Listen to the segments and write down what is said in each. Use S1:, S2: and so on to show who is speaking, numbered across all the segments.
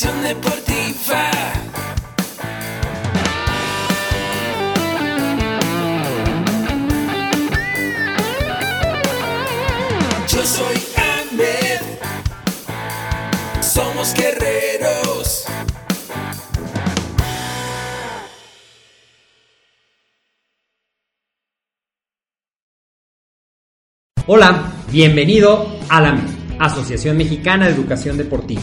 S1: Educación deportiva. Yo soy Ahmed. Somos guerreros.
S2: Hola, bienvenido a la Asociación Mexicana de Educación Deportiva.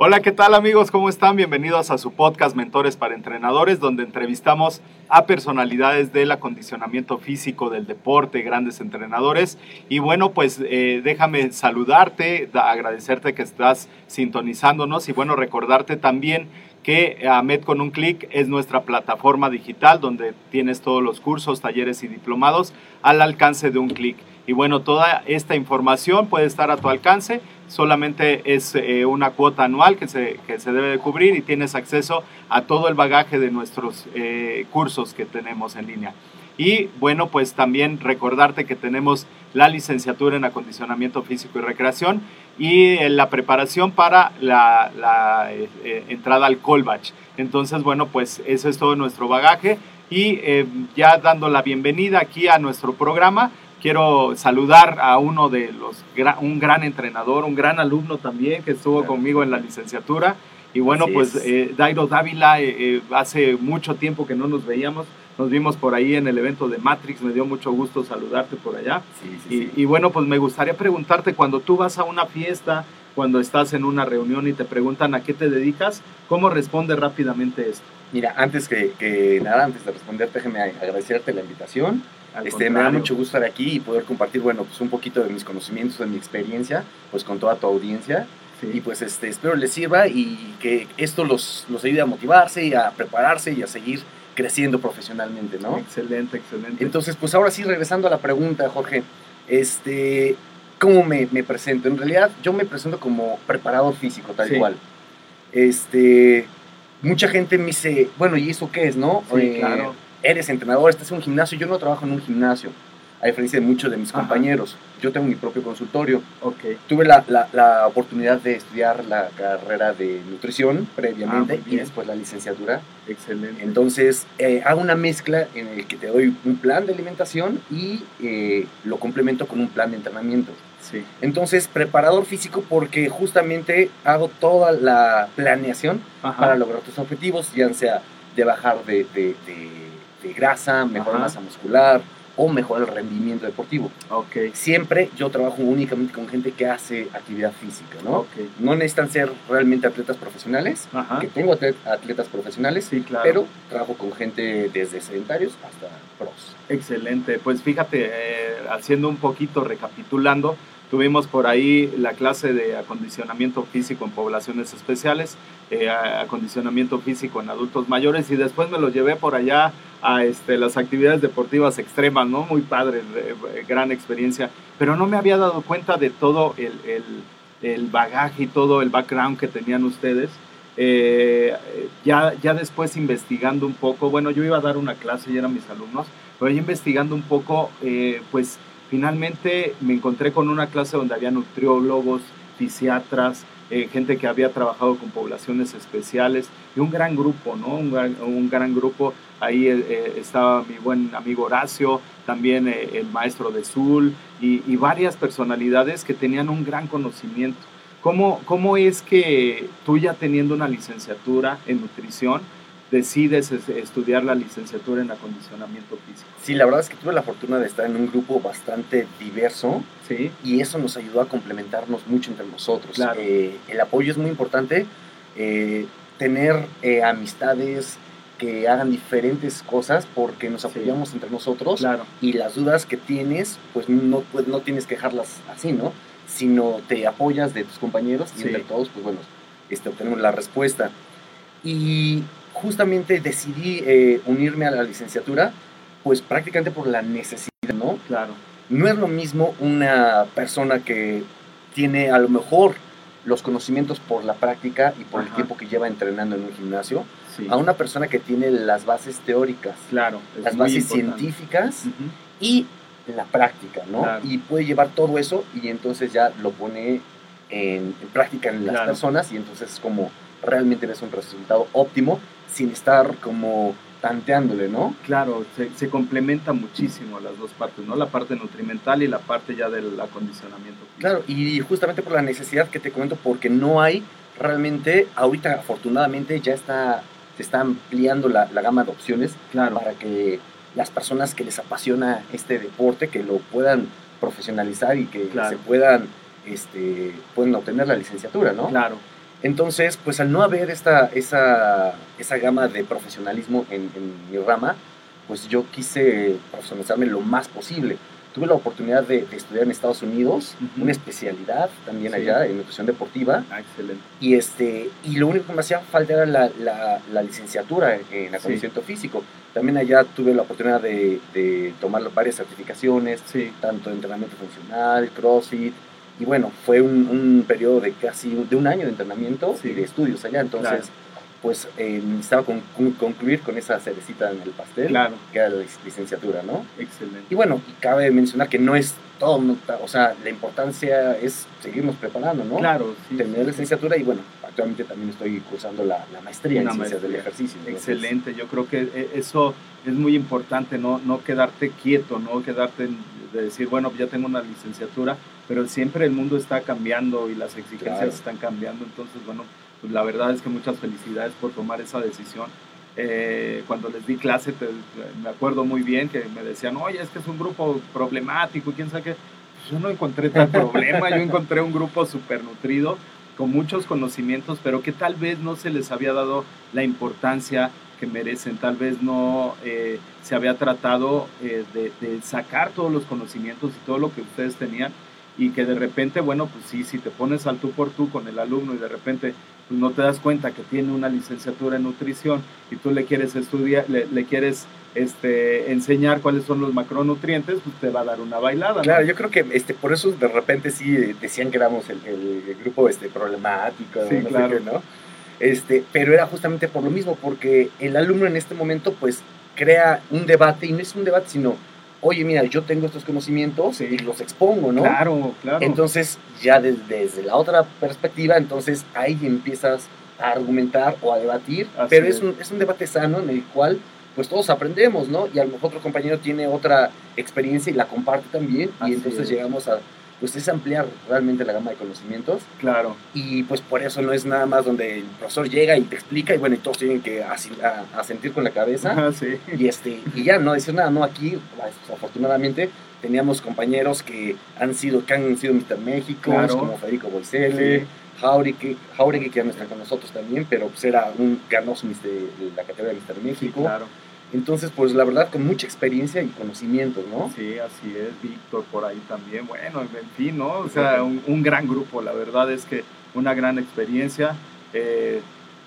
S3: Hola, ¿qué tal amigos? ¿Cómo están? Bienvenidos a su podcast Mentores para Entrenadores, donde entrevistamos a personalidades del acondicionamiento físico, del deporte, grandes entrenadores. Y bueno, pues eh, déjame saludarte, agradecerte que estás sintonizándonos y bueno, recordarte también que AMED con un clic es nuestra plataforma digital donde tienes todos los cursos, talleres y diplomados al alcance de un clic. Y bueno, toda esta información puede estar a tu alcance, solamente es eh, una cuota anual que se, que se debe de cubrir y tienes acceso a todo el bagaje de nuestros eh, cursos que tenemos en línea. Y bueno, pues también recordarte que tenemos la licenciatura en acondicionamiento físico y recreación y eh, la preparación para la, la entrada al Colbach. Entonces, bueno, pues eso es todo nuestro bagaje y ya dando la bienvenida aquí a nuestro programa, quiero saludar a uno de los, un gran entrenador, un gran alumno también que estuvo conmigo en la licenciatura. Y bueno, pues eh, Dairo Dávila, eh, eh, hace mucho tiempo que no nos veíamos, nos vimos por ahí en el evento de Matrix, me dio mucho gusto saludarte por allá. y, y, bueno, pues me gustaría preguntarte, cuando tú vas a una fiesta, cuando estás en una reunión y te preguntan a qué te dedicas, ¿cómo responde rápidamente esto?
S4: Mira, antes que, que nada, antes de responder, déjeme agradecerte la invitación este, me da mucho gusto estar aquí y poder compartir, bueno, pues un poquito de mis conocimientos, de mi experiencia, pues con toda tu audiencia. Y pues este, espero les sirva y que esto los, los ayude a motivarse y a prepararse y a seguir creciendo profesionalmente, ¿no?
S3: Excelente, excelente.
S4: Entonces, pues ahora sí, regresando a la pregunta, Jorge, este, ¿cómo me, me presento? En realidad, yo me presento como preparador físico, tal cual. Este, mucha gente me dice, bueno, ¿y eso qué es, no?
S3: Sí, eh, claro
S4: eres entrenador, estás en un gimnasio, yo no trabajo en un gimnasio, a diferencia de muchos de mis compañeros. Yo tengo mi propio consultorio.
S3: Okay.
S4: Tuve la, la, oportunidad de estudiar la carrera de nutrición previamente ah, y después la licenciatura.
S3: Excelente.
S4: Entonces, eh, hago una mezcla en el que te doy un plan de alimentación y eh, lo complemento con un plan de entrenamiento.
S3: Sí.
S4: Entonces, preparador físico porque justamente hago toda la planeación para lograr tus objetivos, ya sea de bajar de de grasa, mejorar masa muscular o mejorar el rendimiento deportivo.
S3: Okay.
S4: Siempre yo trabajo únicamente con gente que hace actividad física, ¿no? No necesitan ser realmente atletas profesionales, que tengo atletas profesionales,
S3: sí, claro.
S4: pero trabajo con gente desde sedentarios hasta pros.
S3: Excelente, pues fíjate, eh, haciendo un poquito, recapitulando, Tuvimos por ahí la clase de acondicionamiento físico en poblaciones especiales, eh, acondicionamiento físico en adultos mayores y después me lo llevé por allá a este, las actividades deportivas extremas, ¿no? Muy padre, eh, gran experiencia, pero no me había dado cuenta de todo el, el, el bagaje y todo el background que tenían ustedes. Eh, ya, ya después investigando un poco, bueno, yo iba a dar una clase y eran mis alumnos, pero ya investigando un poco, pues finalmente me encontré con una clase donde había nutriólogos, fisiatras, eh, gente que había trabajado con poblaciones especiales y un gran grupo, ¿no? Un gran, grupo. Ahí eh, eh, estaba mi buen amigo Horacio, también el maestro de Zul y, y, varias personalidades que tenían un gran conocimiento. ¿Cómo, ¿Cómo es que tú ya teniendo una licenciatura en nutrición, decides estudiar la licenciatura en acondicionamiento físico?
S4: Sí, la verdad es que tuve la fortuna de estar en un grupo bastante diverso
S3: ¿Sí?
S4: y eso nos ayudó a complementarnos mucho entre nosotros.
S3: Claro.
S4: Eh, el apoyo es muy importante, eh, tener eh, amistades que hagan diferentes cosas porque nos apoyamos
S3: sí.
S4: entre nosotros
S3: claro.
S4: y las dudas que tienes, pues no, pues no tienes que dejarlas así, ¿no? Sino te apoyas de tus compañeros y entre todos, pues bueno, este, obtenemos la respuesta. Y justamente decidí eh, unirme a la licenciatura, pues prácticamente por la necesidad, ¿no?
S3: Claro,
S4: No es lo mismo una persona que tiene a lo mejor los conocimientos por la práctica y por el tiempo que lleva entrenando en un gimnasio,
S3: sí.
S4: a una persona que tiene las bases teóricas,
S3: claro.
S4: las bases
S3: importante.
S4: científicas y la práctica, ¿no?
S3: Claro.
S4: Y puede llevar todo eso y entonces ya lo pone en, en práctica en las
S3: Claro.
S4: personas y entonces es como realmente ves un resultado óptimo sin estar como tanteándole, ¿no?
S3: Claro, se, se complementa muchísimo las dos partes, ¿no? La parte nutrimental y la parte ya del acondicionamiento.
S4: Claro, y justamente por la necesidad que te comento, porque no hay realmente, ahorita afortunadamente ya está, se está ampliando la, la gama de opciones
S3: Claro,
S4: para que las personas que les apasiona este deporte, que lo puedan profesionalizar y que
S3: Claro.
S4: se puedan, este, puedan obtener la licenciatura, ¿no?
S3: claro,
S4: Entonces, pues al no haber esta, esa, esa gama de profesionalismo en, en mi rama, pues yo quise profesionalizarme lo más posible. Tuve la oportunidad de, de estudiar en Estados Unidos,
S3: Ujú.
S4: una especialidad también
S3: Sí.
S4: allá en nutrición deportiva,
S3: Ah, excelente.
S4: y, este, y lo único que me hacía falta era la, la, la licenciatura en, en acondicionamiento físico. También allá tuve la oportunidad de, de tomar varias certificaciones,
S3: Sí,
S4: tanto de entrenamiento funcional, CrossFit, y bueno, fue un, un periodo de casi de un año de entrenamiento
S3: Sí.
S4: y de estudios allá, entonces
S3: Claro.
S4: pues eh, necesitaba con- con- concluir con esa cerecita en el pastel,
S3: claro,
S4: que era la lic- licenciatura, ¿no?
S3: excelente.
S4: Y bueno, cabe mencionar que no es todo, o sea, la importancia es seguirnos preparando, ¿no?
S3: Claro, sí.
S4: Tener licenciatura y bueno, actualmente también estoy cursando la, la maestría
S3: Una
S4: en ciencias del ejercicio. entonces,
S3: Excelente, yo creo que eh, eso es muy importante, no, no quedarte quieto, no quedarte en- de decir, bueno, ya tengo una licenciatura, pero siempre el mundo está cambiando y las exigencias
S4: Claro.
S3: están cambiando, entonces, bueno, pues la verdad es que muchas felicidades por tomar esa decisión. Eh, cuando les di clase, te- me acuerdo muy bien que me decían, oye, es que es un grupo problemático, quién sabe qué. Pues yo no encontré tal problema, yo encontré un grupo súper nutrido, con muchos conocimientos, pero que tal vez no se les había dado la importancia que merecen, tal vez no eh, se había tratado eh, de, de sacar todos los conocimientos y todo lo que ustedes tenían y que de repente, bueno, pues sí, si te pones al tú por tú con el alumno y de repente pues no te das cuenta que tiene una licenciatura en nutrición y tú le quieres estudiar, le, le quieres este, enseñar cuáles son los macronutrientes, pues te va a dar una bailada. ¿no?
S4: Claro, yo creo que este, por eso de repente sí eh, decían que éramos el, el- el grupo este, problemático,
S3: Sí,
S4: no sé
S3: claro.
S4: qué, ¿no? Este, pero era justamente por lo mismo, porque el alumno en este momento pues crea un debate, y no es un debate, sino, oye, mira, yo tengo estos conocimientos
S3: Sí.
S4: y los expongo, ¿no?
S3: Claro, claro.
S4: Entonces, ya des- desde la otra perspectiva, entonces ahí empiezas a argumentar o a debatir,
S3: Así
S4: pero
S3: es.
S4: es un, es un debate sano en el cual pues todos aprendemos, ¿no? Y a lo mejor otro compañero tiene otra experiencia y la comparte también,
S3: Así
S4: y entonces
S3: es.
S4: llegamos a, pues es ampliar realmente la gama de conocimientos,
S3: claro.
S4: y pues por eso no es nada más donde el profesor llega y te explica, y bueno, y todos tienen que asi- a, a sentir con la cabeza,
S3: Ajá, sí.
S4: y este y ya no decir nada no aquí afortunadamente teníamos compañeros que han sido que han sido Mr. México
S3: Claro.
S4: como Federico Boisele Jauregui, Jauregui que ya no está con nosotros también pero pues era un ganó su Mr. la categoría de Mr.
S3: Sí,
S4: México
S3: claro.
S4: Entonces pues la verdad con mucha experiencia y conocimientos no
S3: Sí, así es, Víctor por ahí también, bueno, en fin, ¿no? O sea, un, un gran grupo, la verdad es que una gran experiencia. Eh,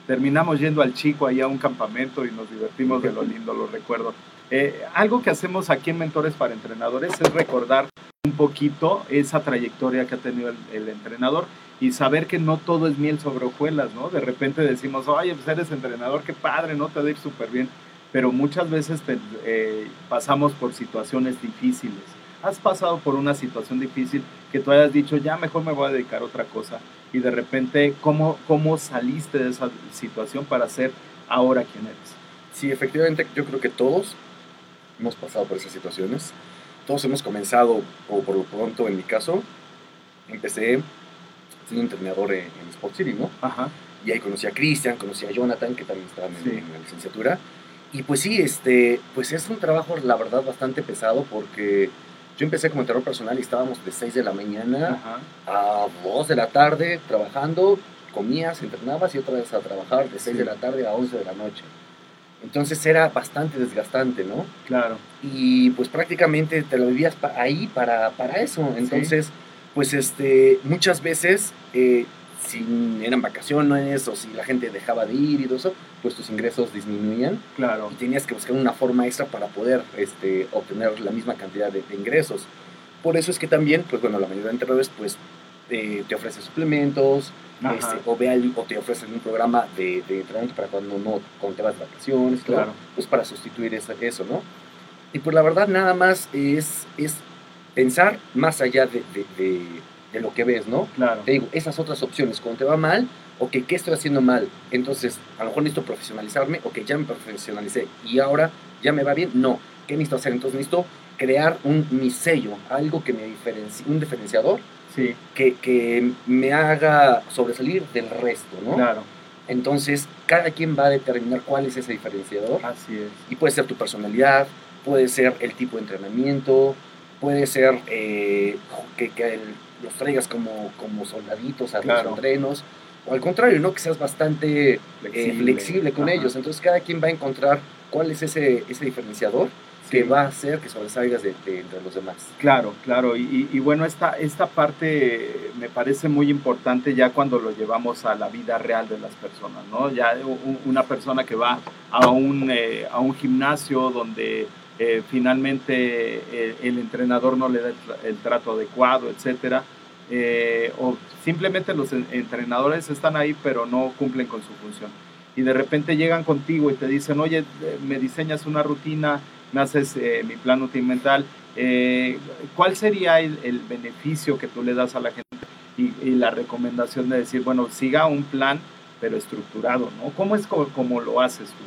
S3: terminamos yendo al chico ahí a un campamento y nos divertimos de lo lindo, lo recuerdo. Eh, algo que hacemos aquí en Mentores para Entrenadores es recordar un poquito esa trayectoria que ha tenido el, el entrenador y saber que no todo es miel sobre hojuelas, ¿no? De repente decimos, oye, pues eres entrenador, qué padre, ¿no? Te va a ir súper bien pero muchas veces te- eh, pasamos por situaciones difíciles, ¿Has pasado por una situación difícil que tú hayas dicho, ya mejor me voy a dedicar a otra cosa? Y de repente, ¿cómo, cómo saliste de esa situación para ser ahora quien eres?
S4: Sí, efectivamente, yo creo que todos hemos pasado por esas situaciones. Todos hemos comenzado, o por lo pronto en mi caso, empecé siendo entrenador en, en Sport City, ¿no?
S3: Ajá.
S4: Y ahí conocí a Cristian, conocí a Jonathan, que también estaban en, en la licenciatura. Y pues sí, este, pues es un trabajo, la verdad, bastante pesado porque yo empecé como entrenador personal y estábamos de 6 de la mañana
S3: Ajá.
S4: a 2 de la tarde trabajando, comías, entrenabas y otra vez a trabajar de 6 de la tarde a 11 de la noche. Entonces era bastante desgastante, ¿no?
S3: Claro.
S4: Y pues prácticamente te lo vivías ahí para, para eso. Entonces, pues este, muchas veces, eh, si eran vacaciones o si la gente dejaba de ir y todo eso, pues tus ingresos disminuían
S3: Claro.
S4: y tenías que buscar una forma extra para poder este, obtener la misma cantidad de, de ingresos. Por eso es que también, pues bueno, la mayoría de entrenadores pues eh, te ofrecen suplementos este, o, ve o te ofrecen un programa de, de entrenamiento para cuando no cuando te vas de vacaciones, todo,
S3: Claro.
S4: pues para sustituir eso, eso, ¿no? Y pues la verdad nada más es, es pensar más allá de, de- de- de lo que ves, ¿no?
S3: Claro.
S4: Te digo, esas otras opciones, cuando te va mal, ok, ¿qué estoy haciendo mal? Entonces, a lo mejor necesito profesionalizarme, ok, ya me profesionalicé y ahora ya me va bien, no, ¿qué necesito hacer? Entonces necesito crear un, mi sello, algo que me diferencie, un diferenciador
S3: Sí,
S4: que, que me haga sobresalir del resto, ¿no?
S3: claro.
S4: Entonces, cada quien va a determinar cuál es ese diferenciador
S3: Así es.
S4: y puede ser tu personalidad, puede ser el tipo de entrenamiento, puede ser eh, que, que el- los traigas como, como soldaditos a
S3: Claro.
S4: los entrenos, o al contrario, ¿no? que seas bastante eh, flexible, con
S3: Ajá.
S4: ellos. Entonces cada quien va a encontrar cuál es ese, ese diferenciador que va a hacer que sobresalgas de, de entre los demás.
S3: Claro, claro. Y, y- y bueno, esta, esta parte me parece muy importante ya cuando lo llevamos a la vida real de las personas, ¿no? Ya una persona que va a un, eh, a un gimnasio donde eh, finalmente eh, el entrenador no le da el, tra- el trato adecuado, etcétera, eh, o simplemente los en- entrenadores están ahí pero no cumplen con su función. Y de repente llegan contigo y te dicen, oye, me diseñas una rutina, me haces mi plan nutrimental, ¿cuál sería el, beneficio que tú le das a la gente y, y la recomendación de decir, bueno, siga un plan pero estructurado, ¿no? ¿Cómo es como, como lo haces tú?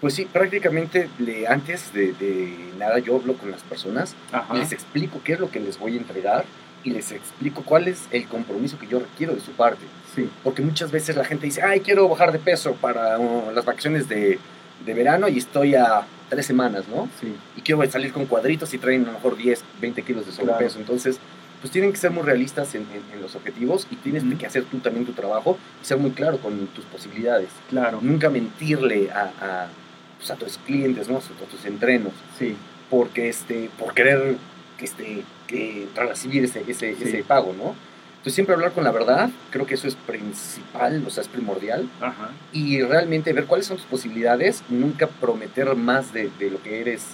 S4: Pues sí, prácticamente le- antes de, de nada yo hablo con las personas
S3: Ajá.
S4: les explico qué es lo que les voy a entregar y les explico cuál es el compromiso que yo requiero de su parte.
S3: Sí,
S4: Porque muchas veces la gente dice, ay, quiero bajar de peso para uh, las vacaciones de, de verano y estoy a tres semanas, ¿no?
S3: sí,
S4: Y quiero salir con cuadritos y traen a lo mejor 10, 20 kilos de sobrepeso.
S3: Claro.
S4: Entonces, pues tienen que ser muy realistas en, en- en los objetivos y tienes
S3: Ujú.
S4: que hacer tú también tu trabajo y ser muy claro con tus posibilidades.
S3: claro,
S4: Nunca mentirle a, a, pues, a tus clientes, ¿no? A tus entrenos
S3: sí,
S4: porque este, por querer que este, que recibir ese, ese,
S3: Sí.
S4: ese pago, ¿no? Entonces siempre hablar con la verdad, creo que eso es principal, o sea, es primordial,
S3: ajá,
S4: y realmente ver cuáles son tus posibilidades, nunca prometer más de, de lo que eres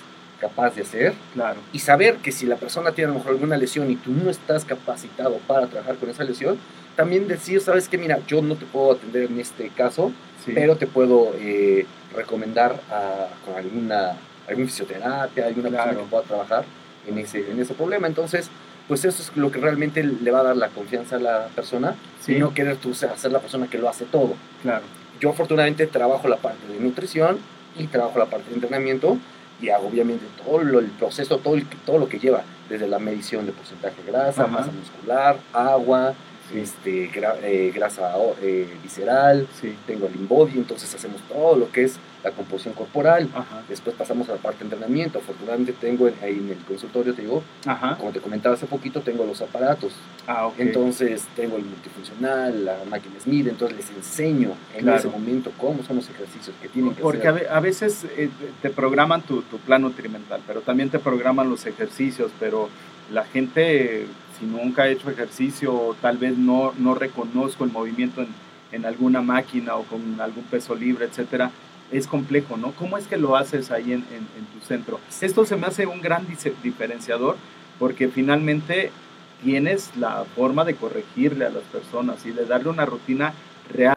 S4: capaz de hacer,
S3: claro,
S4: y saber que si la persona tiene a lo mejor alguna lesión y tú no estás capacitado para trabajar con esa lesión, también decir, sabes que mira, yo no te puedo atender en este caso,
S3: sí,
S4: pero te puedo eh, recomendar a, con alguna, alguna fisioterapia, alguna
S3: Claro.
S4: persona que pueda trabajar en ese, en ese problema. Entonces, pues eso es lo que realmente le va a dar la confianza a la persona
S3: sí,
S4: y no querer tú ser ser la persona que lo hace todo.
S3: claro,
S4: Yo afortunadamente trabajo la parte de nutrición y trabajo la parte de entrenamiento y obviamente todo lo- el proceso, todo, el- todo lo que lleva, desde la medición de porcentaje de grasa,
S3: Ajá.
S4: masa muscular, agua,
S3: sí,
S4: este, gra- eh, grasa eh, visceral,
S3: sí,
S4: tengo el InBody, entonces hacemos todo lo que es la composición corporal.
S3: ajá,
S4: Después pasamos a la parte de entrenamiento. Afortunadamente tengo en- ahí en el consultorio, te digo,
S3: ajá,
S4: como te comentaba hace poquito, tengo los aparatos.
S3: ah, ok,
S4: Entonces tengo el multifuncional, la máquina Smith, entonces les enseño en
S3: Claro.
S4: ese momento cómo son los ejercicios que tienen que
S3: Porque a,
S4: hacer.
S3: ve- a veces eh, te programan tu, tu plan nutrimental, pero también te programan los ejercicios, pero la gente, si nunca ha hecho ejercicio, tal vez no, no reconozco el movimiento en, en alguna máquina o con algún peso libre, etcétera, es complejo, ¿no? ¿Cómo es que lo haces ahí en, en- en tu centro? Esto se me hace un gran diferenciador porque finalmente tienes la forma de corregirle a las personas y de darle una rutina real.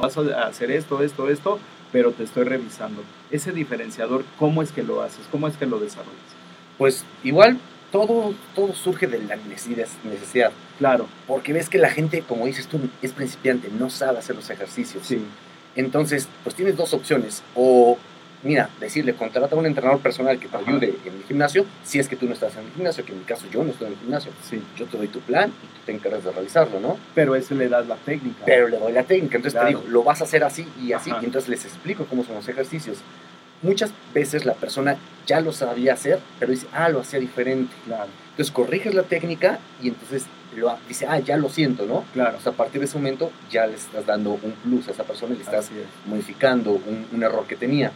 S3: Vas a hacer esto, esto, esto, pero te estoy revisando. Ese diferenciador, ¿cómo es que lo haces? ¿Cómo es que lo desarrollas?
S4: Pues igual, todo, todo surge de la necesidad.
S3: Claro.
S4: Porque ves que la gente, como dices tú, es principiante, no sabe hacer los ejercicios.
S3: Sí.
S4: Entonces, pues tienes dos opciones. O, mira, decirle, contrata a un entrenador personal que te
S3: Ajá.
S4: ayude en el gimnasio, si es que tú no estás en el gimnasio, que en mi caso yo no estoy en el gimnasio.
S3: Sí.
S4: Yo te doy tu plan y tú te encargas de realizarlo, ¿no?
S3: Pero ese le das la técnica.
S4: Pero le doy la técnica. Entonces
S3: Claro.
S4: te digo, lo vas a hacer así y así.
S3: Ajá.
S4: Y entonces les explico cómo son los ejercicios. Muchas veces la persona ya lo sabía hacer, pero dice, ah, lo hacía diferente.
S3: Claro,
S4: Entonces corriges la técnica y entonces lo, dice, ah, ya lo siento, ¿no?
S3: claro.
S4: O sea, a partir de ese momento ya le estás dando un plus a esa persona y le estás
S3: es.
S4: modificando un, un error que tenía.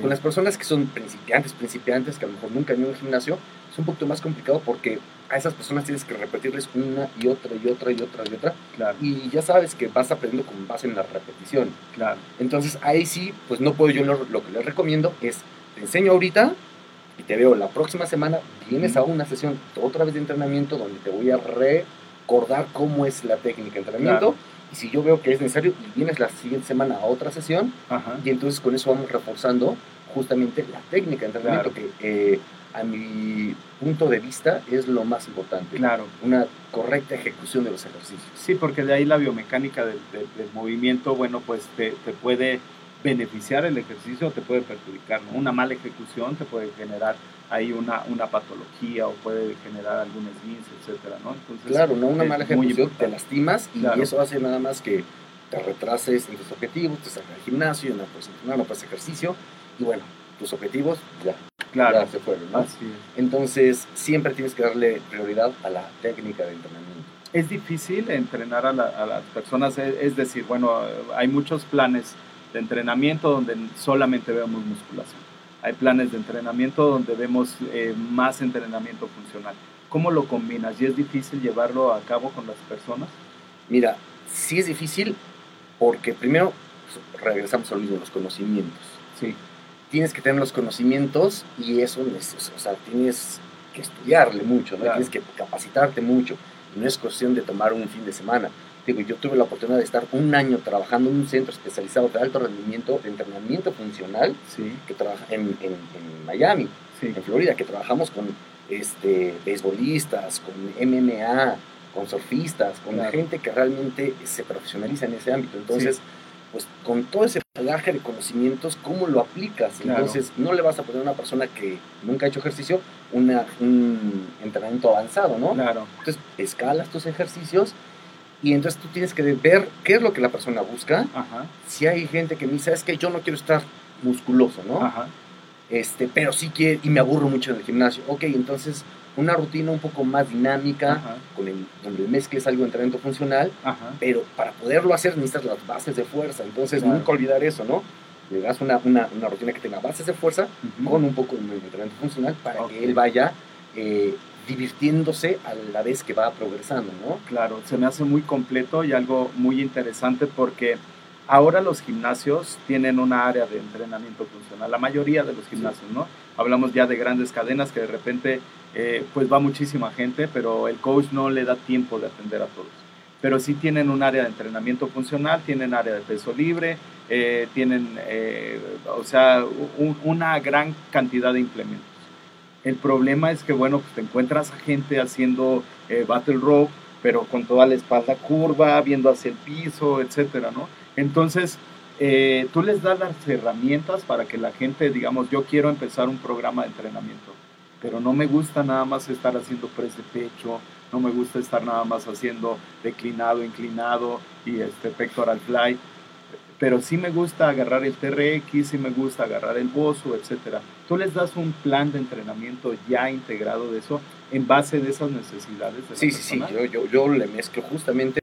S4: Con las personas que son principiantes, principiantes, que a lo mejor nunca han ido a un gimnasio, es un poquito más complicado porque a esas personas tienes que repetirles una y otra y otra y otra y otra.
S3: Claro,
S4: Y ya sabes que vas aprendiendo con base en la repetición.
S3: claro.
S4: Entonces ahí sí, pues no puedo yo, lo, lo que les recomiendo es, te enseño ahorita y te veo la próxima semana, vienes a una sesión otra vez de entrenamiento donde te voy a recordar cómo es la técnica de entrenamiento.
S3: Claro.
S4: Y si yo veo que es necesario, vienes la siguiente semana a otra sesión,
S3: Ajá.
S4: y entonces con eso vamos reforzando justamente la técnica de entrenamiento, que eh, a mi punto de vista es lo más importante.
S3: Claro.
S4: Una correcta ejecución de los ejercicios.
S3: Sí, porque de ahí la biomecánica del, del- del movimiento, bueno, pues te, te puede beneficiar el ejercicio o te puede perjudicar, ¿no? Una mala ejecución te puede generar ahí una, una patología o puede generar algún esguince, etcétera, ¿no? Entonces,
S4: Claro, no una mala ejecución, te lastimas y
S3: Claro.
S4: eso hace nada más que te retrases en tus objetivos, te sacas al gimnasio, no puedes entrenar, no puedes ejercicio y bueno, tus objetivos ya,
S3: Claro,
S4: ya se fueron, ¿no?
S3: así es.
S4: Entonces siempre tienes que darle prioridad a la técnica de entrenamiento.
S3: Es difícil entrenar a, la- a las personas, es, es decir, bueno, hay muchos planes de entrenamiento donde solamente vemos musculación. Hay planes de entrenamiento donde vemos eh, más entrenamiento funcional. ¿Cómo lo combinas? ¿Y es difícil llevarlo a cabo con las personas?
S4: Mira, sí es difícil porque primero pues, regresamos al mismo, los conocimientos.
S3: Sí,
S4: Tienes que tener los conocimientos y eso, es- o sea, tienes que estudiarle mucho, ¿no?
S3: Claro.
S4: tienes que capacitarte mucho. No es cuestión de tomar un fin de semana. Digo, yo tuve la oportunidad de estar un año trabajando en un centro especializado de alto rendimiento, de entrenamiento funcional,
S3: sí,
S4: que trabaja en, en- en Miami,
S3: sí.
S4: en Florida, que trabajamos con este, beisbolistas, con MMA, con surfistas, con
S3: Claro.
S4: gente que realmente se profesionaliza en ese ámbito. Entonces, pues con todo ese bagaje de conocimientos, ¿cómo lo aplicas?
S3: Claro.
S4: Entonces, no le vas a poner a una persona que nunca ha hecho ejercicio una, un entrenamiento avanzado, ¿no?
S3: Claro,
S4: Entonces, escalas tus ejercicios y entonces tú tienes que ver qué es lo que la persona busca.
S3: ajá,
S4: Si hay gente que me dice, es que yo no quiero estar musculoso, ¿no?
S3: ajá,
S4: este, pero sí que, y me aburro mucho en el gimnasio. Ok, entonces una rutina un poco más dinámica,
S3: ajá,
S4: con el, donde mezcles algo de entrenamiento funcional,
S3: ajá,
S4: pero para poderlo hacer necesitas las bases de fuerza. Entonces,
S3: Claro.
S4: nunca olvidar eso, ¿no? Le das una, una, una rutina que tenga bases de fuerza con un poco de entrenamiento funcional para que él vaya eh, divirtiéndose a la vez que va progresando, ¿no?
S3: Claro, se me hace muy completo y algo muy interesante porque ahora los gimnasios tienen una área de entrenamiento funcional, la mayoría de los gimnasios, ¿no? Hablamos ya de grandes cadenas que de repente eh, pues va muchísima gente, pero el coach no le da tiempo de atender a todos. Pero sí tienen un área de entrenamiento funcional, tienen área de peso libre, eh, tienen, eh, o sea, un- una gran cantidad de implementos. El problema es que, bueno, pues te encuentras a gente haciendo battle rope, pero con toda la espalda curva, viendo hacia el piso, etcétera, ¿no? Entonces, eh, tú les das las herramientas para que la gente, digamos, yo quiero empezar un programa de entrenamiento, pero no me gusta nada más estar haciendo press de pecho, no me gusta estar nada más haciendo declinado, inclinado y este pectoral fly, pero sí me gusta agarrar el TRX, sí me gusta agarrar el bozo, etcétera. Tú les das un plan de entrenamiento ya integrado de eso en base de esas necesidades de la
S4: Sí, sí, sí, yo, yo, yo le mezclo justamente,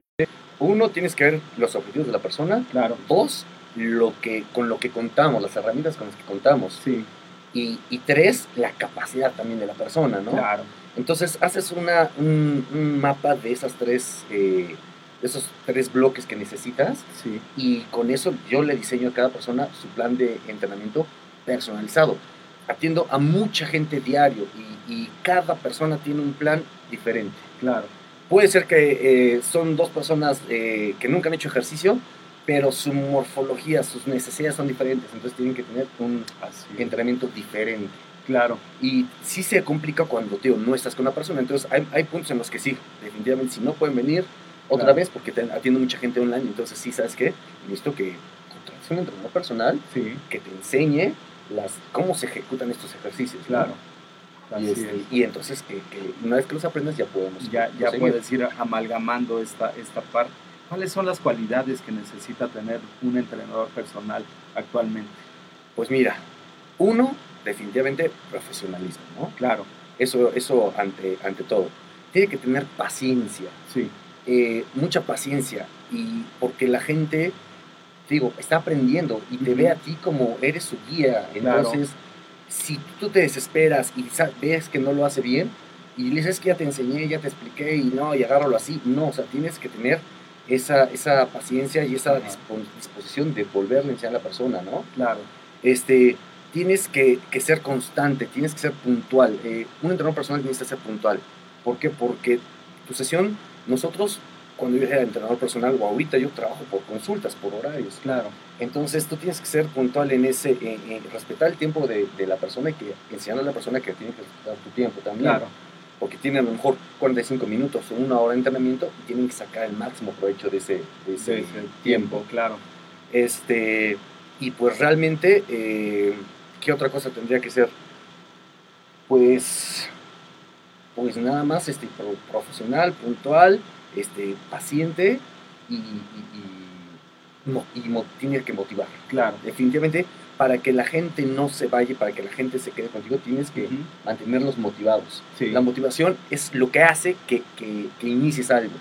S4: uno, tienes que ver los objetivos de la persona,
S3: Claro,
S4: dos, lo que, con lo que contamos, las herramientas con las que contamos,
S3: sí,
S4: y, y tres, la capacidad también de la persona, ¿no?
S3: claro,
S4: Entonces haces una, un, un mapa de esas tres, eh, esos tres bloques que necesitas
S3: sí,
S4: y con eso yo le diseño a cada persona su plan de entrenamiento personalizado. Atiendo a mucha gente diario y, y cada persona tiene un plan diferente.
S3: claro,
S4: Puede ser que eh, son dos personas eh, que nunca han hecho ejercicio, pero su morfología, sus necesidades son diferentes, entonces tienen que tener un entrenamiento diferente.
S3: Claro.
S4: Y sí se complica cuando, tío, no estás con una persona. Entonces, hay, hay puntos en los que sí, definitivamente, si no pueden venir otra
S3: Claro.
S4: vez, porque te, atiendo mucha gente online, entonces sí, ¿sabes qué? Necesito que contrates un entrenador personal
S3: Sí,
S4: que te enseñe las, cómo se ejecutan estos ejercicios. ¿no?
S3: claro.
S4: Y, este,
S3: es.
S4: y entonces, que, que una vez que los aprendas, ya podemos.
S3: ya, ya puedes ir amalgamando esta, esta parte. ¿Cuáles son las cualidades que necesita tener un entrenador personal actualmente?
S4: Pues mira, uno, definitivamente profesionalismo, ¿no?
S3: Claro,
S4: Eso, eso ante, ante todo. Tiene que tener paciencia,
S3: sí,
S4: eh, mucha paciencia, y porque la gente, digo, está aprendiendo y te
S3: Ujú.
S4: ve a ti como eres su guía.
S3: Claro.
S4: Entonces, si tú te desesperas y ves que no lo hace bien, y le dices que ya te enseñé, ya te expliqué, y no, y agárralo así, no, o sea, tienes que tener esa, esa paciencia y esa disposición de volverle a enseñar a la persona, ¿no?
S3: claro,
S4: este, tienes que, que ser constante, tienes que ser puntual. Eh, un entrenador personal necesita ser puntual. ¿Por qué? Porque tu sesión, nosotros, cuando yo era entrenador personal, o ahorita yo trabajo por consultas, por horarios.
S3: claro,
S4: Entonces tú tienes que ser puntual en ese, en, en respetar el tiempo de, de la persona y que enseñarle a la persona que tiene que respetar tu tiempo también.
S3: claro,
S4: Porque tiene a lo mejor 45 minutos o una hora de entrenamiento y tienen que sacar el máximo provecho de ese, de ese
S3: tiempo, claro,
S4: este, y pues realmente, eh, ¿qué otra cosa tendría que ser? Pues, pues nada más este, pro- profesional, puntual, este, paciente y, y, y mo- y mo- tiene que motivar.
S3: claro.
S4: Definitivamente, para que la gente no se vaya, para que la gente se quede contigo, tienes que
S3: Ujú,
S4: mantenerlos motivados.
S3: Sí,
S4: La motivación es lo que hace que, que, que inicies algo,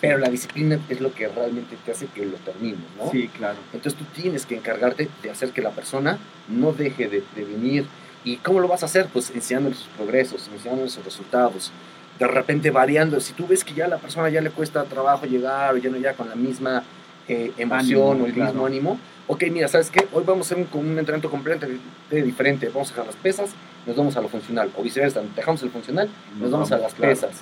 S4: pero la disciplina es lo que realmente te hace que lo termines, ¿no?
S3: sí, claro,
S4: Entonces tú tienes que encargarte de hacer que la persona no deje de, de venir. ¿Y cómo lo vas a hacer? Pues enseñándole sus progresos, enseñándole sus resultados. De repente variando. Si tú ves que ya a la persona ya le cuesta trabajo llegar o ya no llega con la misma eh, emoción
S3: Ánimo,
S4: o el
S3: claro.
S4: mismo ánimo, ok, mira, ¿sabes qué? Hoy vamos a hacer un, un entrenamiento completamente diferente. Vamos a dejar las pesas, nos vamos a lo funcional. O viceversa, dejamos el funcional, nos vamos a las
S3: claro.
S4: pesas.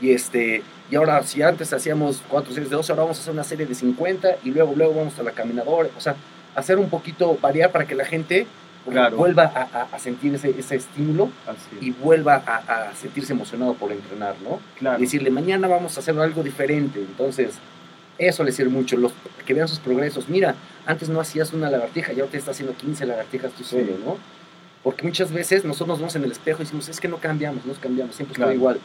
S4: Y este y ahora si antes hacíamos cuatro series de 12, ahora vamos a hacer una serie de 50 y luego luego vamos a la caminadora, o sea, hacer un poquito variar para que la gente
S3: Claro.
S4: vuelva a, a- a sentir ese, ese estímulo
S3: es,
S4: y vuelva a, a sentirse emocionado por entrenar, ¿no?
S3: claro,
S4: Y decirle, mañana vamos a hacer algo diferente. Entonces, eso le sirve mucho, los, que vean sus progresos. Mira, antes no hacías una lagartija y ahora te estás haciendo 15 lagartijas tú solo, ¿no? Porque muchas veces nosotros nos vemos en el espejo y decimos, es que no cambiamos, no cambiamos, siempre
S3: Claro.
S4: estoy igual.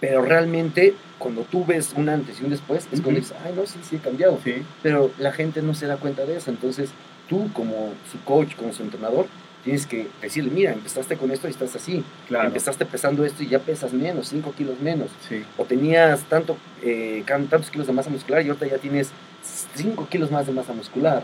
S4: Pero realmente, cuando tú ves un antes y un después, es cuando
S3: Ujú.
S4: dices, ay, no, sí, sí he cambiado.
S3: sí,
S4: Pero la gente no se da cuenta de eso. Entonces, tú como su coach, como su entrenador, tienes que decirle, mira, empezaste con esto y estás así.
S3: claro,
S4: Empezaste pesando esto y ya pesas menos, 5 kilos menos.
S3: sí,
S4: O tenías tanto, eh, tantos kilos de masa muscular y ahorita ya tienes 5 kilos más de masa muscular.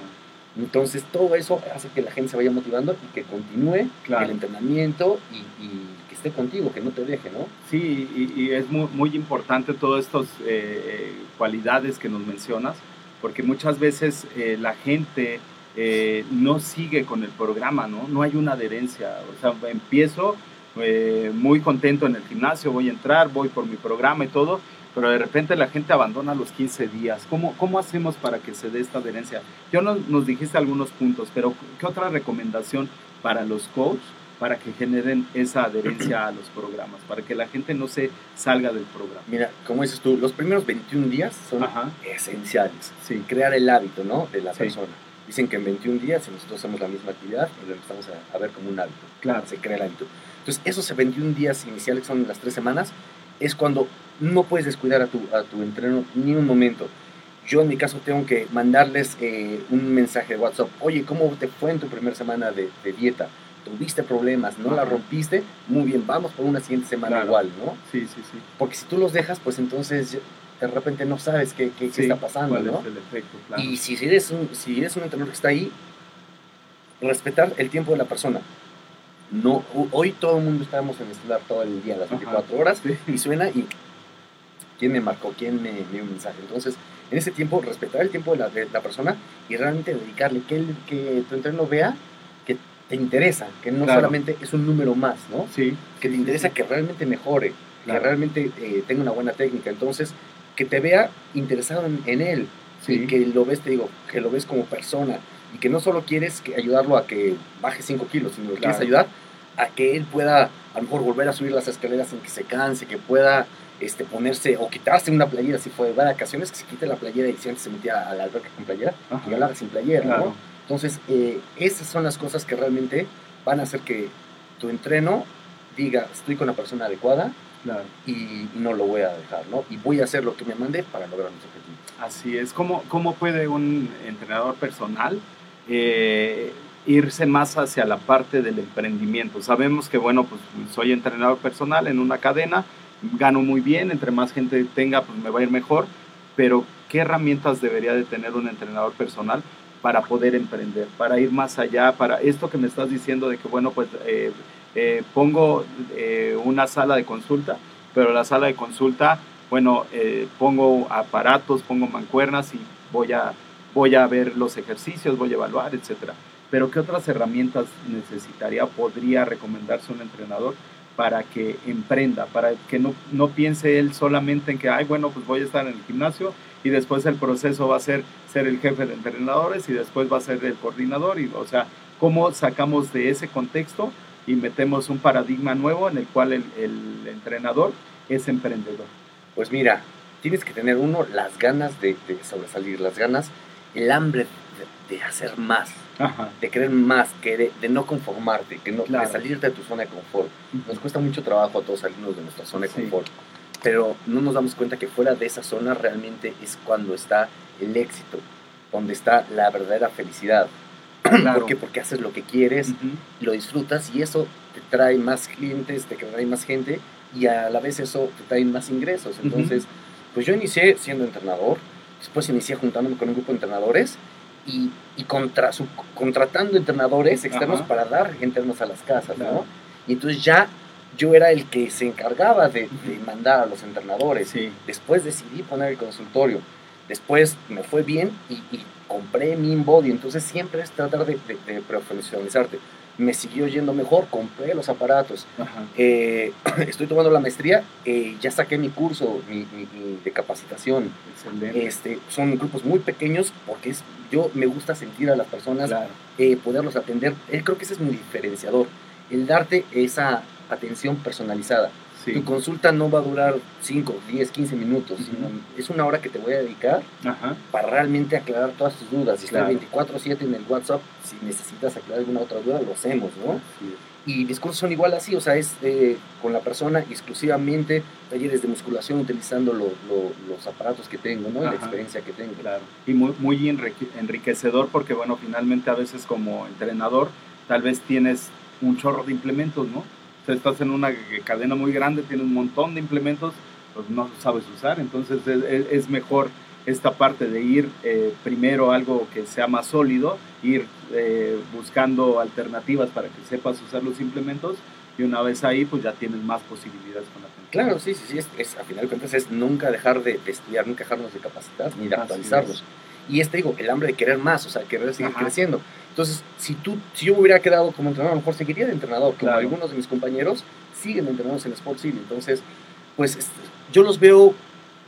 S4: Entonces, todo eso hace que la gente se vaya motivando y que continúe
S3: Claro.
S4: el entrenamiento y, y que esté contigo, que no te deje, ¿no?
S3: Sí, y, y es muy, muy importante todas estas eh, cualidades que nos mencionas, porque muchas veces eh, la gente eh, no sigue con el programa, ¿no? No hay una adherencia. O sea, empiezo eh, muy contento en el gimnasio, voy a entrar, voy por mi programa y todo, pero de repente la gente abandona los 15 días. ¿Cómo, cómo hacemos para que se dé esta adherencia? Yo nos, nos dijiste algunos puntos, pero ¿qué otra recomendación para los coaches para que generen esa adherencia a los programas, para que la gente no se salga del programa?
S4: Mira, como dices tú, los primeros 21 días son
S3: Ajá,
S4: esenciales.
S3: sí,
S4: Crear el hábito, ¿no? De la
S3: Sí.
S4: persona. Dicen que en 21 días, si nosotros hacemos la misma actividad, lo empezamos a, a ver como un hábito.
S3: claro,
S4: se crea el hábito. Entonces, esos 21 días iniciales, que son las tres semanas, es cuando no puedes descuidar a tu, a tu entreno ni un momento. Yo en mi caso tengo que mandarles eh, un mensaje de WhatsApp, oye, ¿cómo te fue en tu primera semana de, de dieta? ¿Tuviste problemas? ¿No la rompiste? Muy bien, vamos por una siguiente semana
S3: Claro.
S4: igual, ¿no?
S3: sí, sí, sí.
S4: Porque si tú los dejas, pues entonces de repente no sabes qué, qué- qué
S3: Sí,
S4: está pasando,
S3: ¿Cuál
S4: ¿no?
S3: es el efecto? Claro.
S4: Y si eres, un, si eres un entrenador que está ahí, respetar el tiempo de la persona. No, ho- hoy todo el mundo estamos en el celular todo el día, las
S3: Ajá.
S4: 24 horas,
S3: Sí.
S4: y suena y quién me marcó, quién me dio un mensaje. Entonces, en ese tiempo, respetar el tiempo de la, de la persona y realmente dedicarle que, el- que tu entreno vea que te interesa, que no
S3: Claro.
S4: solamente es un número más, ¿no?
S3: Sí,
S4: Que te interesa que realmente mejore,
S3: Claro.
S4: que realmente eh, tenga una buena técnica. Entonces, que te vea interesado en, en él,
S3: sí,
S4: y que lo ves, te digo, que lo ves como persona. Y que no solo quieres que ayudarlo a que baje 5 kilos, sino que
S3: Claro.
S4: quieres ayudar a que él pueda a lo mejor volver a subir las escaleras sin que se canse, que pueda este, ponerse o quitarse una playera si fue de vacaciones, que se quite la playera y si antes se metía a la alberca con playera, y la sin playera, ¿no? Entonces, eh, esas son las cosas que realmente van a hacer que tu entreno diga, estoy con la persona adecuada y no lo voy a dejar, ¿no? Y voy a hacer lo que me mande para lograr mis objetivos.
S3: Así es. ¿Cómo, cómo puede un entrenador personal eh, irse más hacia la parte del emprendimiento? Sabemos que, bueno, pues soy entrenador personal en una cadena, gano muy bien, entre más gente tenga, pues me va a ir mejor, pero ¿qué herramientas debería de tener un entrenador personal para poder emprender, para ir más allá, para esto que me estás diciendo de que, bueno, pues eh, eh, pongo eh, una sala de consulta, pero la sala de consulta, bueno, eh, pongo aparatos, pongo mancuernas y voy a, voy a ver los ejercicios, voy a evaluar, etcétera. Pero ¿qué otras herramientas necesitaría, podría recomendarse un entrenador para que emprenda, para que no, no piense él solamente en que, ay, bueno, pues voy a estar en el gimnasio y después el proceso va a ser ser el jefe de entrenadores y después va a ser el coordinador, y, o sea, ¿cómo sacamos de ese contexto y metemos un paradigma nuevo en el cual el, entrenador es emprendedor.
S4: Pues mira, tienes que tener uno las ganas de, sobresalir, las ganas, el hambre de, hacer más, de querer más, que de, no conformarte, que no, de salirte de tu zona de confort. Nos cuesta mucho trabajo a todos salirnos de nuestra zona de confort, pero no nos damos cuenta que fuera de esa zona realmente es cuando está el éxito, donde está la verdadera felicidad. ¿Por qué? Porque haces lo que quieres, lo disfrutas y eso te trae más clientes, te trae más gente y a la vez eso te trae más ingresos. Entonces, pues yo inicié siendo entrenador, después inicié juntándome con un grupo de entrenadores y, y contra, contratando entrenadores externos para dar internos a las casas, ¿no? Y entonces ya yo era el que se encargaba de, mandar a los entrenadores. Después decidí poner el consultorio. Después me fue bien y, y compré mi body, entonces siempre es tratar de, profesionalizarte. Me siguió yendo mejor, compré los aparatos. Eh, estoy tomando la maestría, eh, ya saqué mi curso mi, de capacitación. Este, son grupos muy pequeños porque es, yo me gusta sentir a las personas, eh, poderlos atender. creo que ese es mi diferenciador, el darte esa atención personalizada. Tu consulta no va a durar 5, 10, 15 minutos, sino es una hora que te voy a dedicar para realmente aclarar todas tus dudas. Si está 24-7 en el WhatsApp, si necesitas aclarar alguna otra duda, lo hacemos, ¿no? Y mis cursos son igual así, o sea, es eh, con la persona exclusivamente talleres de musculación utilizando los aparatos que tengo, ¿no? La experiencia que tengo.
S3: Claro. Y muy, muy enriquecedor porque, bueno, finalmente a veces como entrenador tal vez tienes un chorro de implementos, ¿no? Estás en una cadena muy grande, tienes un montón de implementos, pues no sabes usar, entonces es, mejor esta parte de ir eh, primero algo que sea más sólido, ir eh, buscando alternativas para que sepas usar los implementos y una vez ahí pues ya tienes más posibilidades con la gente.
S4: Claro, sí, sí, sí, es, es, a final de cuentas es nunca dejar de, estudiar, nunca dejarnos de capacitar ni de actualizarnos. Y este digo, el hambre de querer más, o sea, querer seguir creciendo. Entonces, si, tú, si yo hubiera quedado como entrenador, a lo mejor seguiría de entrenador, como algunos de mis compañeros siguen entrenados en Sport City. Entonces, pues yo los veo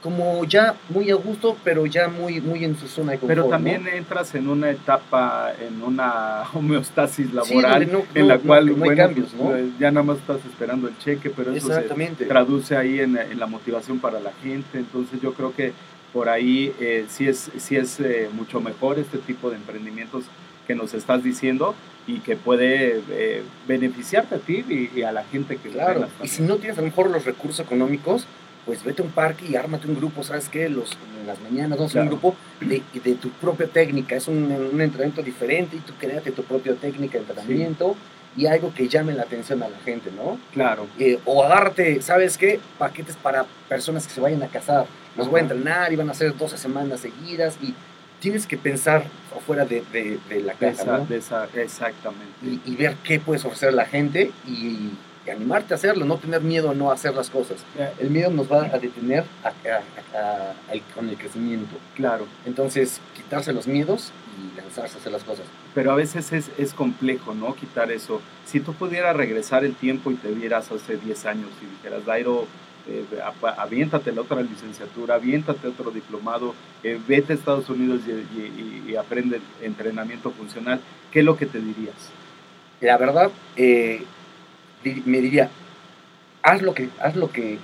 S4: como ya muy a gusto, pero ya muy, muy en su zona de confort.
S3: Pero también entras en una etapa, en una homeostasis laboral, en la cual
S4: no, hay cambios,
S3: pues, ya nada más estás esperando el cheque, pero eso se traduce ahí en, la motivación para la gente. Entonces yo creo que por ahí eh, sí es, sí es eh, mucho mejor este tipo de emprendimientos que nos estás diciendo y que puede eh, beneficiarte a ti y, a la gente que
S4: Claro, y si no tienes a lo mejor los recursos económicos, pues vete a un parque y ármate un grupo, ¿sabes qué? Los, en las mañanas vamos a un grupo de, de, tu propia técnica, es un, un, entrenamiento diferente y tú créate tu propia técnica de entrenamiento y algo que llame la atención a la gente, ¿no?
S3: Claro.
S4: Eh, o agárrate, ¿sabes qué? Paquetes para personas que se vayan a casar. Los voy a entrenar y van a hacer 12 semanas seguidas y tienes que pensar afuera de, de, la casa,
S3: ¿no? exactamente.
S4: Y, ver qué puedes ofrecer a la gente y, animarte a hacerlo, no tener miedo a no hacer las cosas. El miedo nos va a detener con el crecimiento.
S3: Claro.
S4: Entonces, quitarse los miedos y lanzarse a hacer las cosas.
S3: Pero a veces es, es complejo, ¿no? Quitar eso. Si tú pudieras regresar el tiempo y te vieras hace 10 años y dijeras, Dairo, eh, aviéntate la otra licenciatura, aviéntate otro diplomado, eh, vete a Estados Unidos y, aprende entrenamiento funcional, ¿qué es lo que te dirías?
S4: La verdad, eh, me diría, haz lo que, haz lo que,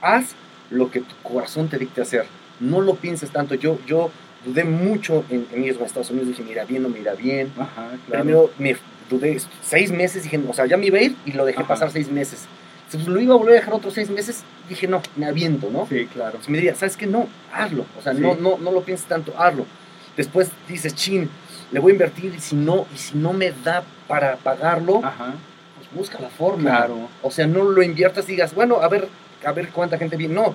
S4: haz lo que tu corazón te dicte hacer. No lo pienses tanto. Yo, yo dudé mucho en, en irme a Estados Unidos. Dije, me irá bien, no me irá bien.
S3: Ajá, claro.
S4: Primero me dudé seis meses, dije, o sea, ya me iba a ir y lo dejé
S3: Ajá.
S4: pasar seis meses. Pues, lo iba a volver a dejar otros seis meses, dije, no, me aviento, ¿no?
S3: Sí, claro.
S4: Entonces me diría, ¿sabes qué? No, hazlo. O sea,
S3: Sí.
S4: no, no, no lo pienses tanto, hazlo. Después dices, chin, le voy a invertir y si no, y si no me da para pagarlo,
S3: Ajá,
S4: pues busca la forma.
S3: claro.
S4: O sea, no lo inviertas y digas, bueno, a ver, a ver cuánta gente viene. No,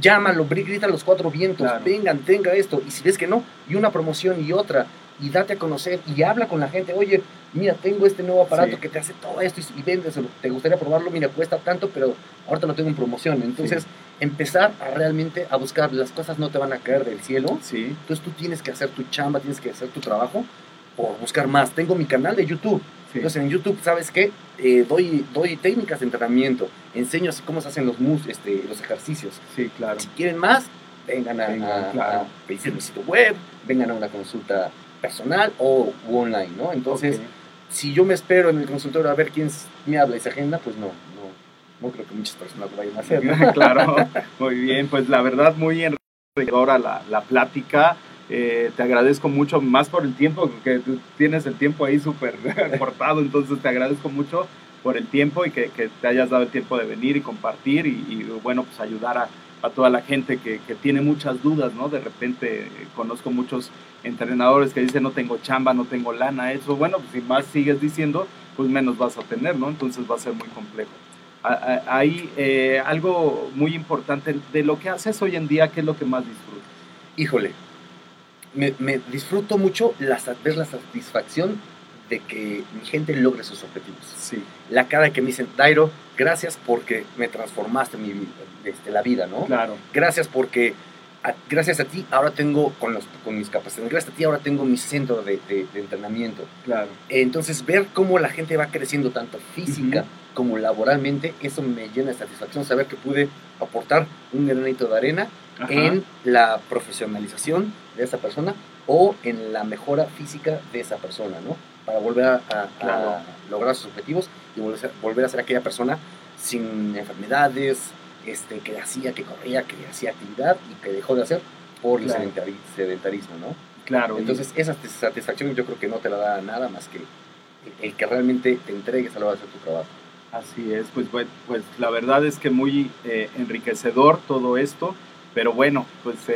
S4: llámalo, grita a los cuatro vientos,
S3: Claro.
S4: vengan, tenga esto. Y si ves que no, y una promoción y otra, y date a conocer y habla con la gente, oye, mira, tengo este nuevo aparato
S3: Sí.
S4: que te hace todo esto y, y véndeselo. ¿Te gustaría probarlo? Mira, cuesta tanto, pero ahorita lo tengo en promoción. Entonces, empezar a realmente a buscar, las cosas no te van a caer del cielo.
S3: Sí,
S4: Entonces tú tienes que hacer tu chamba, tienes que hacer tu trabajo por buscar más. Tengo mi canal de YouTube.
S3: sí.
S4: Entonces en YouTube, ¿sabes qué? Eh, doy, doy técnicas de entrenamiento, enseño cómo se hacen los, mus, este, los ejercicios.
S3: Sí, claro.
S4: Si quieren más, vengan a,
S3: Vengan,
S4: a-
S3: claro.
S4: a visitar mi sitio web, vengan a una consulta personal o u online, ¿no? Entonces, si yo me espero en el consultorio a ver quién me habla y se agenda, pues no, no, no creo que muchas personas lo vayan a hacer. ¿no?
S3: claro, muy bien, pues la verdad muy enriquecedora la, la plática. Eh, te agradezco mucho más por el tiempo, que tú tienes el tiempo ahí súper cortado, entonces te agradezco mucho por el tiempo y que, que te hayas dado el tiempo de venir y compartir y, y, bueno, pues ayudar a, a toda la gente que, que tiene muchas dudas, ¿no? De repente eh, conozco muchos entrenadores que dicen no tengo chamba, no tengo lana, eso, bueno, pues si más sigues diciendo, pues menos vas a tener, ¿no? Entonces va a ser muy complejo. Hay eh, algo muy importante de lo que haces hoy en día, ¿qué es lo que más disfrutas?
S4: Híjole, me, me disfruto mucho la, ver la satisfacción de que mi gente logre sus objetivos.
S3: Sí,
S4: La cara que me dicen, Dairo, gracias porque me transformaste mi, este, la vida, ¿no?
S3: claro,
S4: Gracias porque, a- gracias a ti, ahora tengo, con, los, con mis capacidades, gracias a ti, ahora tengo mi centro de, de- de entrenamiento.
S3: claro.
S4: Entonces, ver cómo la gente va creciendo tanto física como laboralmente, eso me llena de satisfacción, saber que pude aportar un granito de arena
S3: Ajá,
S4: en la profesionalización de esa persona o en la mejora física de esa persona, ¿no? Para volver a, a- a
S3: Claro.
S4: lograr sus objetivos y volver a, ser, volver a ser aquella persona sin enfermedades, este, que hacía, que corría, que hacía actividad y que dejó de hacer por el
S3: Claro.
S4: sedentari- sedentarismo, ¿no?
S3: claro. y-
S4: Entonces, esa satisfacción yo creo que no te la da nada más que el- el que realmente te entregues a lo de hacer tu trabajo.
S3: Así es, pues, bue- pues la verdad es que muy eh, enriquecedor todo esto, pero bueno, pues eh,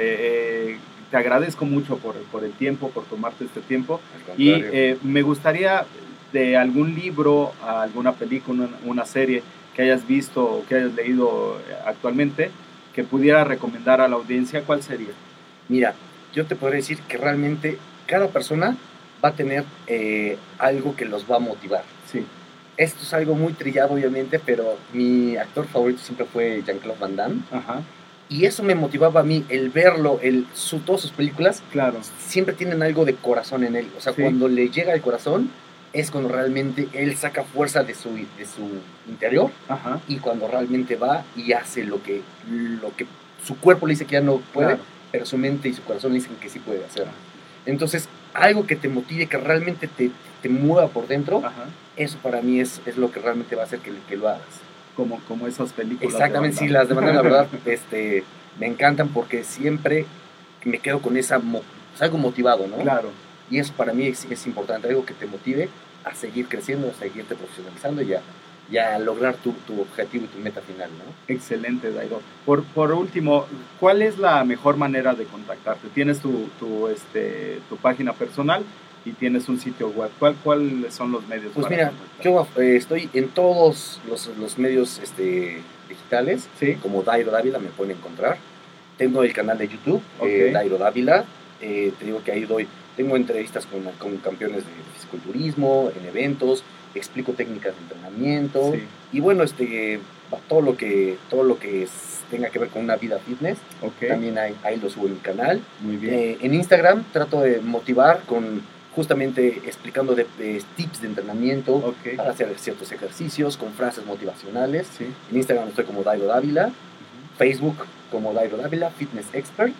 S3: eh, te agradezco mucho por, por el tiempo, por tomarte este tiempo y eh, me gustaría de algún libro, alguna película, una, una serie que hayas visto o que hayas leído eh, actualmente que pudiera recomendar a la audiencia, ¿cuál sería?
S4: Mira, yo te podría decir que realmente cada persona va a tener eh, algo que los va a motivar.
S3: Sí,
S4: Esto es algo muy trillado, obviamente, pero mi actor favorito siempre fue Jean-Claude Van Damme.
S3: ajá,
S4: Y eso me motivaba a mí, el verlo, el, su, todas sus películas
S3: claro,
S4: siempre tienen algo de corazón en él. O sea,
S3: Sí.
S4: cuando le llega el corazón, es cuando realmente él saca fuerza de su, de su interior
S3: ajá,
S4: y cuando realmente va y hace lo que, lo que su cuerpo le dice que ya no puede,
S3: Claro.
S4: pero su mente y su corazón le dicen que sí puede hacer. Entonces, algo que te motive, que realmente te, te mueva por dentro,
S3: ajá,
S4: eso para mí es, es lo que realmente va a hacer que, que lo hagas.
S3: Como, como esas películas.
S4: Exactamente, sí, las de Van Damme, la verdad, este, me encantan porque siempre me quedo con esa, es algo motivado, ¿no?
S3: Claro.
S4: Y eso para mí es, es importante, algo que te motive a seguir creciendo, a seguirte profesionalizando y a, y a lograr tu, tu objetivo y tu meta final, ¿no?
S3: Excelente, Dairo. Por, por último, ¿cuál es la mejor manera de contactarte? Tienes tu, tu, este, tu página personal y tienes un sitio web. ¿Cuál, ¿Cuáles son los medios?
S4: Pues
S3: para
S4: mira, yo eh, estoy en todos los, los medios este, digitales,
S3: Sí,
S4: como Dairo Dávila me pueden encontrar. Tengo el canal de YouTube, eh, Dairo Dávila. Eh, te digo que ahí doy, tengo entrevistas con, con campeones de fisiculturismo, en eventos, explico técnicas de entrenamiento
S3: sí,
S4: y bueno, este, todo lo que, todo lo que es- tenga que ver con una vida fitness, también ahí, ahí lo subo en mi canal.
S3: muy bien.
S4: Eh, en Instagram trato de motivar con justamente explicando de, de tips de entrenamiento para hacer ciertos ejercicios con frases motivacionales.
S3: sí,
S4: En Instagram estoy como Dairo Dávila, Facebook como Dairo Dávila, Fitness Expert,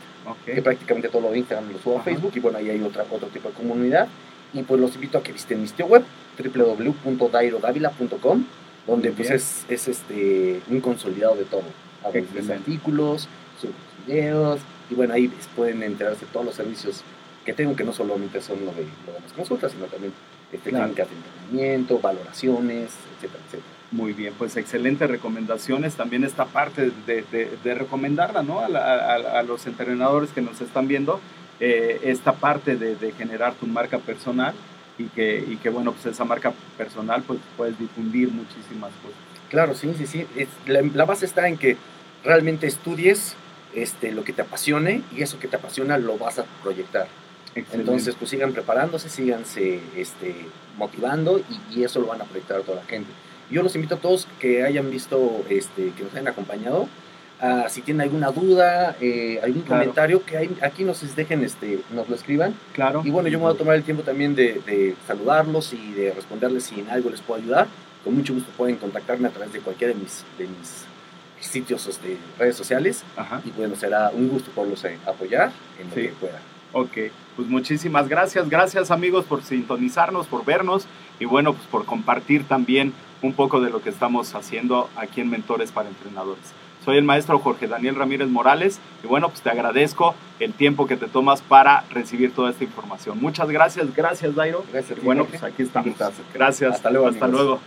S4: que prácticamente todo lo de Instagram lo subo a. Facebook y bueno, ahí hay otra, otro tipo de comunidad. Y pues los invito a que visiten mi sitio web, www.dairodavila.com. donde pues es, es, este, un consolidado de todo. Hago artículos, subo videos, y bueno, ahí pueden enterarse de todos los servicios que tengo, que no solamente son lo de, las consultas, sino también este, de entrenamiento, valoraciones, etcétera, etcétera.
S3: Muy bien, pues excelentes recomendaciones. También esta parte de, de, recomendarla ¿no? a, los entrenadores que nos están viendo, eh, esta parte de, generar tu marca personal y que, y que, bueno, pues esa marca personal pues puedes difundir muchísimas cosas.
S4: Claro, sí, sí, sí. la, la, base está en que realmente estudies este, lo que te apasione y eso que te apasiona lo vas a proyectar. Entonces, pues sigan preparándose, síganse este, motivando y, eso lo van a proyectar a toda la gente. Yo los invito a todos que hayan visto, este, que nos hayan acompañado. si tienen alguna duda, eh, algún comentario, que hay, aquí nos dejen, este, nos lo escriban.
S3: Claro.
S4: Y bueno, yo me voy a tomar el tiempo también de, saludarlos y de responderles si en algo les puedo ayudar. Con mucho gusto pueden contactarme a través de cualquiera de mis, de mis sitios, este, redes sociales. Y bueno, será un gusto poderlos eh, apoyar en lo que pueda.
S3: Ok, pues muchísimas gracias. Gracias amigos por sintonizarnos, por vernos y bueno, pues por compartir también un poco de lo que estamos haciendo aquí en Mentores para Entrenadores. Soy el maestro Jorge Daniel Ramírez Morales y bueno, pues te agradezco el tiempo que te tomas para recibir toda esta información. Muchas gracias, gracias Dairo.
S4: Gracias.
S3: bueno, pues aquí estamos. Gracias.
S4: Hasta luego.
S3: Hasta luego.